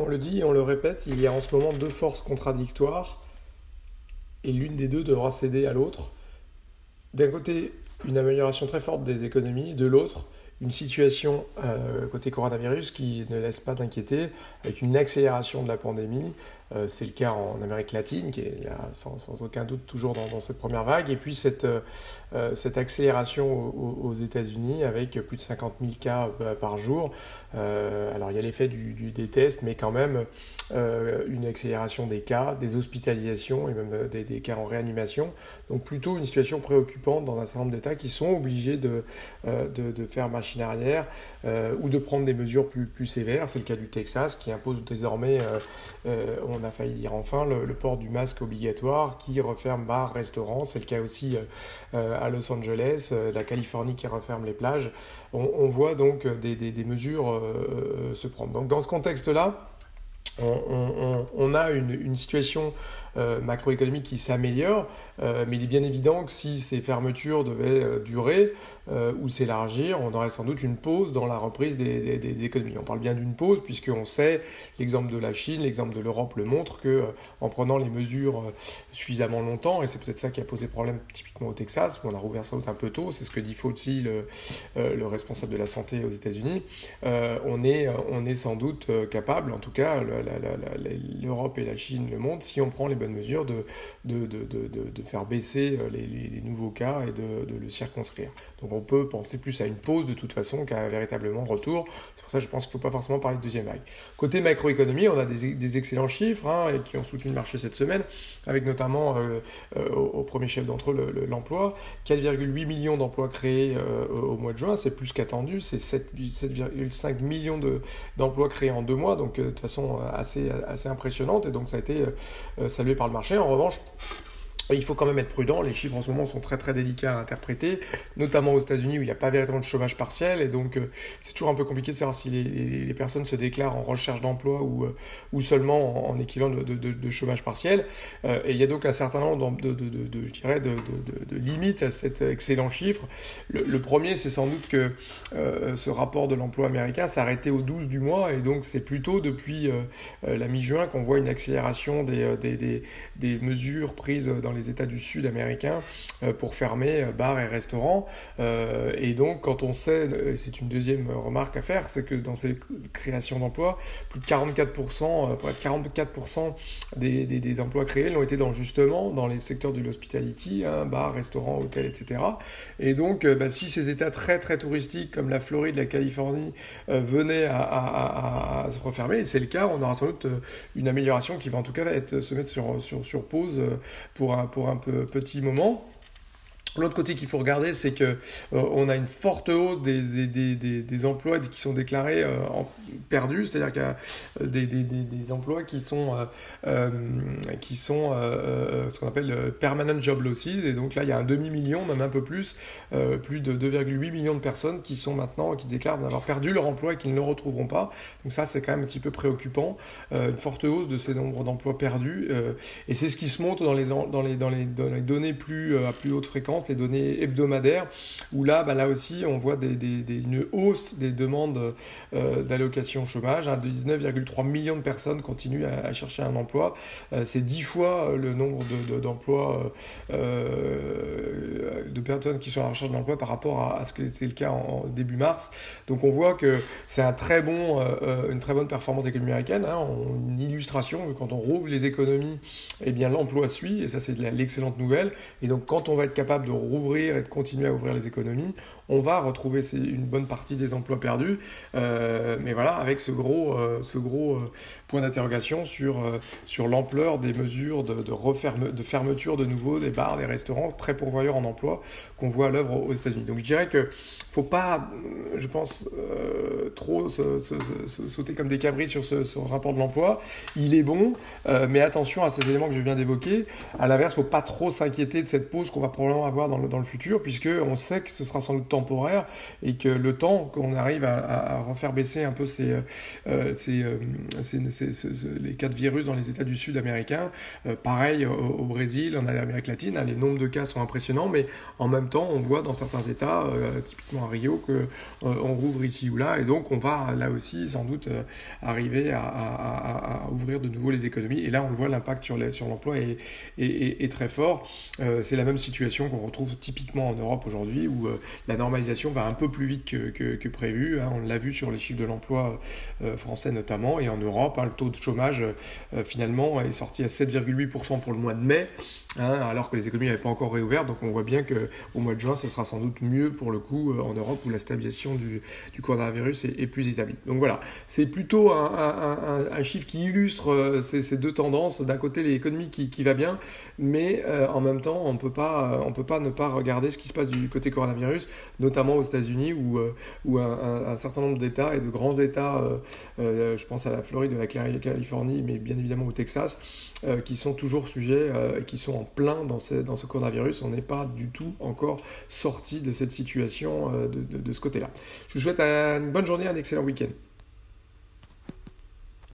on le dit et on le répète, il y a en ce moment deux forces contradictoires et l'une des deux devra céder à l'autre. D'un côté, une amélioration très forte des économies, de l'autre, une situation euh, côté coronavirus qui ne laisse pas d'inquiéter, avec une accélération de la pandémie, euh, c'est le cas en Amérique latine, qui est sans, aucun doute toujours dans, cette première vague. Et puis cette, euh, cette accélération aux, États-Unis avec plus de 50 000 cas par jour. alors il y a l'effet du, des tests, mais quand même une accélération des cas, des hospitalisations et même des, cas en réanimation. Donc plutôt une situation préoccupante dans un certain nombre d'États qui sont obligés de, de, de, faire machine arrière ou de prendre des mesures plus, sévères. C'est le cas du Texas qui impose désormais, on a failli dire enfin, le, port du masque obligatoire qui referme bars, restaurants. C'est le cas aussi euh, à Los Angeles, euh, la Californie qui referme les plages. On, voit donc des, des mesures euh, se prendre. Donc dans ce contexte-là, on, a une, situation euh, macroéconomique qui s'améliore, euh, mais il est bien évident que si ces fermetures devaient euh, durer ou s'élargir, on aurait sans doute une pause dans la reprise des, économies. On parle bien d'une pause puisqu'on sait, l'exemple de la Chine, l'exemple de l'Europe le montre, que en prenant les mesures suffisamment longtemps, et c'est peut-être ça qui a posé problème typiquement au Texas, où on a rouvert sans doute un peu tôt, c'est ce que dit Fauci, le, le responsable de la santé aux États-Unis, on, est, on est sans doute capable, en tout cas, l'Europe et la Chine le montrent, si on prend les bonnes mesures, de, de, de, de faire baisser euh, les, nouveaux cas et de, le circonscrire. Donc on peut penser plus à une pause de toute façon qu'à un véritablement retour. C'est pour ça que je pense qu'il ne faut pas forcément parler de deuxième vague. Côté macroéconomie, on a des, des excellents chiffres hein, qui ont soutenu le marché cette semaine, avec notamment euh, euh, au, premier chef d'entre eux l'emploi. 4,8 millions d'emplois créés au mois de juin, c'est plus qu'attendu, c'est 7,5 millions d'emplois créés en deux mois, donc de toute façon assez, impressionnante, et donc ça a été salué par le marché. En revanche, il faut quand même être prudent, les chiffres en ce moment sont très très délicats à interpréter, notamment aux États-Unis où il n'y a pas véritablement de chômage partiel, et donc euh, c'est toujours un peu compliqué de savoir si les, personnes se déclarent en recherche d'emploi ou, euh, seulement en, équivalent de, chômage partiel. Euh, et il y a donc un certain nombre de, de, limites à cet excellent chiffre. Le, premier, c'est sans doute que ce rapport de l'emploi américain arrêté au 12 du mois, et donc c'est plutôt depuis la mi-juin qu'on voit une accélération des mesures prises dans les États du Sud américains euh, pour fermer euh, bars et restaurants. Euh, et donc, quand on sait, c'est une deuxième remarque à faire, c'est que dans ces créations d'emplois, plus de 44%, pour être 44% des, des, emplois créés l'ont été dans, justement dans les secteurs de l'hospitality, hein, bars, restaurants, hôtels, etc. Et donc, bah, si ces États très très touristiques comme la Floride, la Californie venaient à, se refermer, et c'est le cas, on aura sans doute une amélioration qui va en tout cas être, se mettre sur, sur, sur pause pour un, pour un peu, petit moment. L'autre côté qu'il faut regarder, c'est que euh, on a une forte hausse des, des, des, emplois qui sont déclarés euh, perdus, c'est-à-dire qu'il y a euh, des, emplois qui sont, qui sont ce qu'on appelle permanent job losses, et donc là il y a un demi-million, même un peu plus, plus de 2,8 millions de personnes qui sont maintenant, qui déclarent d'avoir perdu leur emploi et qu'ils ne le retrouveront pas. Donc ça c'est quand même un petit peu préoccupant, une forte hausse de ces nombres d'emplois perdus, et c'est ce qui se montre dans les, dans les, dans les, dans les données plus, à plus haute fréquence les données hebdomadaires, où là, bah, là aussi, on voit une hausse des demandes euh, d'allocation chômage. 19,3 millions de personnes continuent à, chercher un emploi. Euh, c'est 10 fois le nombre d'emplois, euh, de, personnes qui sont à la recherche d'emploi par rapport à, ce que c'était le cas en, début mars. Donc on voit que c'est une très bonne performance économique américaine. Hein, une illustration, quand on rouvre les économies, eh bien l'emploi suit, et ça c'est l'excellente nouvelle. Et donc quand on va être capable de rouvrir et de continuer à ouvrir les économies, on va retrouver une bonne partie des emplois perdus. Euh, mais voilà, avec ce gros, euh, ce gros euh, point d'interrogation sur, sur l'ampleur des mesures de, de, de fermeture de nouveau des bars, des restaurants, très pourvoyeurs en emploi qu'on voit à l'œuvre aux États-Unis. Donc je dirais que faut pas, je pense, trop sauter comme des cabris sur ce, rapport de l'emploi. Il est bon, mais attention à ces éléments que je viens d'évoquer. À l'inverse, faut pas trop s'inquiéter de cette pause qu'on va probablement avoir dans le, dans le futur, puisque on sait que ce sera sans doute temporaire et que le temps qu'on arrive à, refaire baisser un peu ces, euh, euh, euh, les cas de virus dans les États du Sud américains, pareil au, Brésil, en Amérique latine, hein, les nombres de cas sont impressionnants, mais en même temps, on voit dans certains États, typiquement à Rio que on rouvre ici ou là, et donc on va là aussi sans doute arriver à, ouvrir de nouveau les économies. Et là, on le voit, l'impact sur l'emploi est, est, très fort. c'est la même situation qu'on retrouve typiquement en Europe aujourd'hui, où la normalisation va un peu plus vite que, prévu. Hein. On l'a vu sur les chiffres de l'emploi français notamment, et en Europe, hein, le taux de chômage finalement est sorti à 7,8% pour le mois de mai, hein, alors que les économies n'avaient pas encore réouvert. Donc on voit bien qu'au mois de juin, ce sera sans doute mieux pour le coup euh, en Europe où la stabilisation du, coronavirus est, plus établie. Donc voilà, c'est plutôt un, chiffre qui illustre euh, ces, deux tendances. D'un côté, l'économie qui, qui, va bien, mais euh, en même temps, on ne peut pas ne pas regarder ce qui se passe du côté coronavirus, notamment aux États-Unis où, où un, certain nombre d'États et de grands États, je pense à la Floride, à la Californie, mais bien évidemment au Texas, qui sont toujours sujets, qui sont en plein dans ce, coronavirus. On n'est pas du tout encore sorti de cette situation de ce côté-là. Je vous souhaite une bonne journée, un excellent week-end.